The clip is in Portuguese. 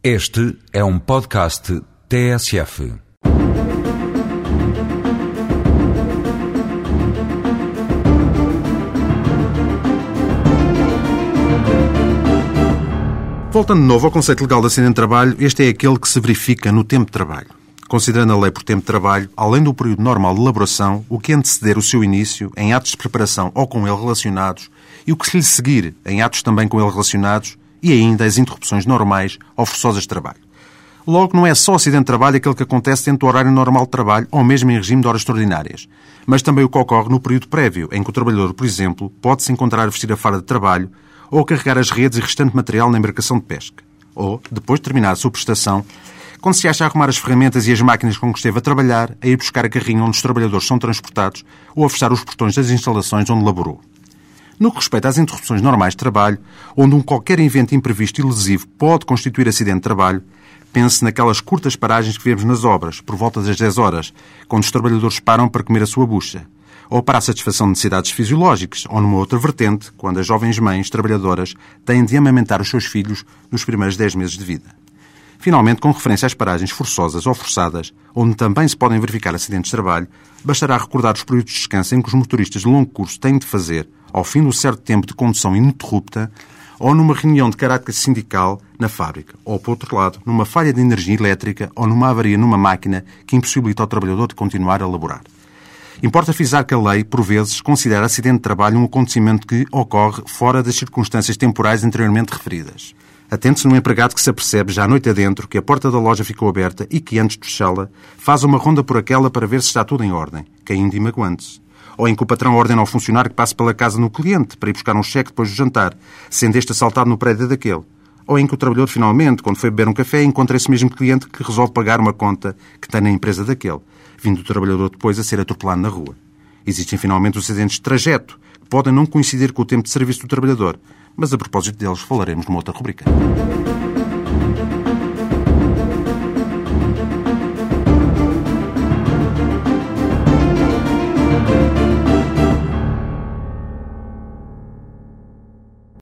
Este é um podcast TSF. Voltando de novo ao conceito legal de acidente de trabalho, este é aquele que se verifica no tempo de trabalho. Considerando a lei por tempo de trabalho, além do período normal de elaboração, o que anteceder o seu início, em atos de preparação ou com ele relacionados, e o que se lhe seguir, em atos também com ele relacionados, e ainda as interrupções normais ou forçosas de trabalho. Logo, não é só o acidente de trabalho aquele que acontece dentro do horário normal de trabalho ou mesmo em regime de horas extraordinárias, mas também o que ocorre no período prévio, em que o trabalhador, por exemplo, pode se encontrar a vestir a fara de trabalho ou carregar as redes e restante material na embarcação de pesca. Ou, depois de terminar a sua prestação, quando se acha a arrumar as ferramentas e as máquinas com que esteve a trabalhar, a ir buscar a carrinha onde os trabalhadores são transportados ou a fechar os portões das instalações onde laborou. No que respeita às interrupções normais de trabalho, onde um qualquer evento imprevisto e lesivo pode constituir acidente de trabalho, pense naquelas curtas paragens que vemos nas obras, por volta das 10 horas, quando os trabalhadores param para comer a sua bucha, ou para a satisfação de necessidades fisiológicas, ou numa outra vertente, quando as jovens mães trabalhadoras têm de amamentar os seus filhos nos primeiros 10 meses de vida. Finalmente, com referência às paragens forçosas ou forçadas, onde também se podem verificar acidentes de trabalho, bastará recordar os períodos de descanso em que os motoristas de longo curso têm de fazer, ao fim do certo tempo de condução ininterrupta, ou numa reunião de caráter sindical na fábrica, ou, por outro lado, numa falha de energia elétrica ou numa avaria numa máquina que impossibilita ao trabalhador de continuar a laborar. Importa frisar que a lei, por vezes, considera acidente de trabalho um acontecimento que ocorre fora das circunstâncias temporais anteriormente referidas. Atente-se num empregado que se apercebe, já à noite adentro, que a porta da loja ficou aberta e que, antes de fechá-la, faz uma ronda por aquela para ver se está tudo em ordem, caindo e magoando-se. Ou em que o patrão ordena ao funcionário que passe pela casa no cliente para ir buscar um cheque depois do jantar, sendo este assaltado no prédio daquele. Ou em que o trabalhador, finalmente, quando foi beber um café, encontra esse mesmo cliente que resolve pagar uma conta que tem na empresa daquele, vindo o trabalhador depois a ser atropelado na rua. Existem, finalmente, os acidentes de trajeto, que podem não coincidir com o tempo de serviço do trabalhador, mas a propósito deles falaremos numa outra rubrica.